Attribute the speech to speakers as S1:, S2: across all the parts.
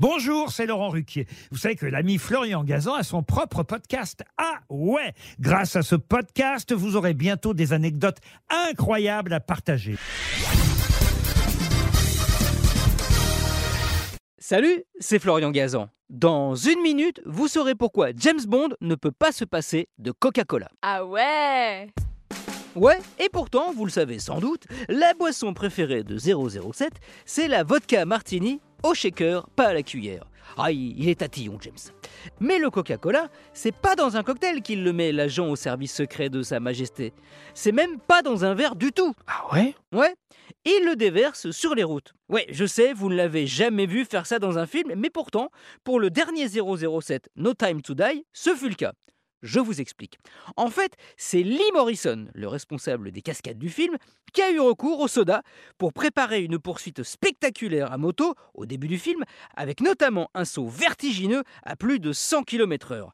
S1: Bonjour, c'est Laurent Ruquier. Vous savez que l'ami Florian Gazan a son propre podcast. Ah ouais Grâce à ce podcast, vous aurez bientôt des anecdotes incroyables à partager.
S2: Salut, c'est Florian Gazan. Dans une minute, vous saurez pourquoi James Bond ne peut pas se passer de Coca-Cola.
S3: Ah ouais
S2: Ouais, et pourtant, vous le savez sans doute, la boisson préférée de 007, c'est la vodka martini au shaker, pas à la cuillère. Ah, il il est tatillon, James. Mais le Coca-Cola, c'est pas dans un cocktail qu'il le met, l'agent au service secret de Sa Majesté. C'est même pas dans un verre du tout.
S1: Ah ouais?
S2: Ouais, il le déverse sur les routes. Ouais, je sais, vous ne l'avez jamais vu faire ça dans un film, mais pourtant, pour le dernier 007, No Time to Die, ce fut le cas. Je vous explique. En fait, c'est Lee Morrison, le responsable des cascades du film, qui a eu recours au soda pour préparer une poursuite spectaculaire à moto au début du film, avec notamment un saut vertigineux à plus de 100 km/h.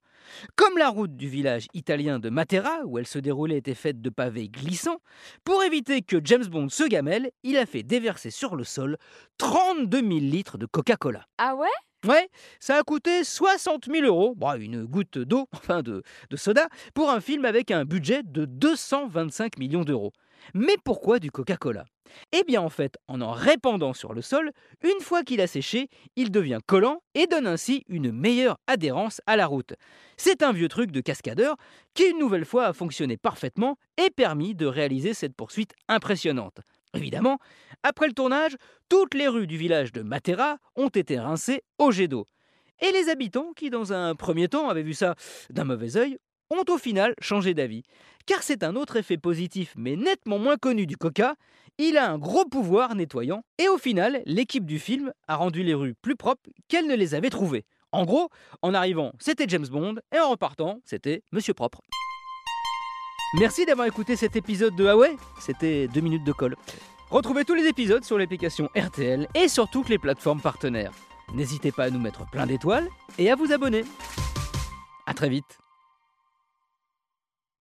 S2: Comme la route du village italien de Matera, où elle se déroulait, était faite de pavés glissants, pour éviter que James Bond se gamelle, il a fait déverser sur le sol 32 000 litres de Coca-Cola.
S3: Ah ouais?
S2: Ouais, ça a coûté 60 000 euros, bah, une goutte d'eau, enfin de, de soda, pour un film avec un budget de 225 millions d'euros. Mais pourquoi du Coca-Cola? Eh bien en fait, en en répandant sur le sol, une fois qu'il a séché, il devient collant et donne ainsi une meilleure adhérence à la route. C'est un vieux truc de cascadeur qui une nouvelle fois a fonctionné parfaitement et permis de réaliser cette poursuite impressionnante. Évidemment, après le tournage, toutes les rues du village de Matera ont été rincées au jet d'eau. Et les habitants, qui dans un premier temps avaient vu ça d'un mauvais œil, ont au final changé d'avis. Car c'est un autre effet positif, mais nettement moins connu du coca, il a un gros pouvoir nettoyant, et au final, l'équipe du film a rendu les rues plus propres qu'elle ne les avait trouvées. En gros, en arrivant, c'était James Bond, et en repartant, c'était Monsieur Propre. Merci d'avoir écouté cet épisode de Ah ouais C'était 2 minutes de colle. Retrouvez tous les épisodes sur l'application RTL et sur toutes les plateformes partenaires. N'hésitez pas à nous mettre plein d'étoiles et à vous abonner. A très vite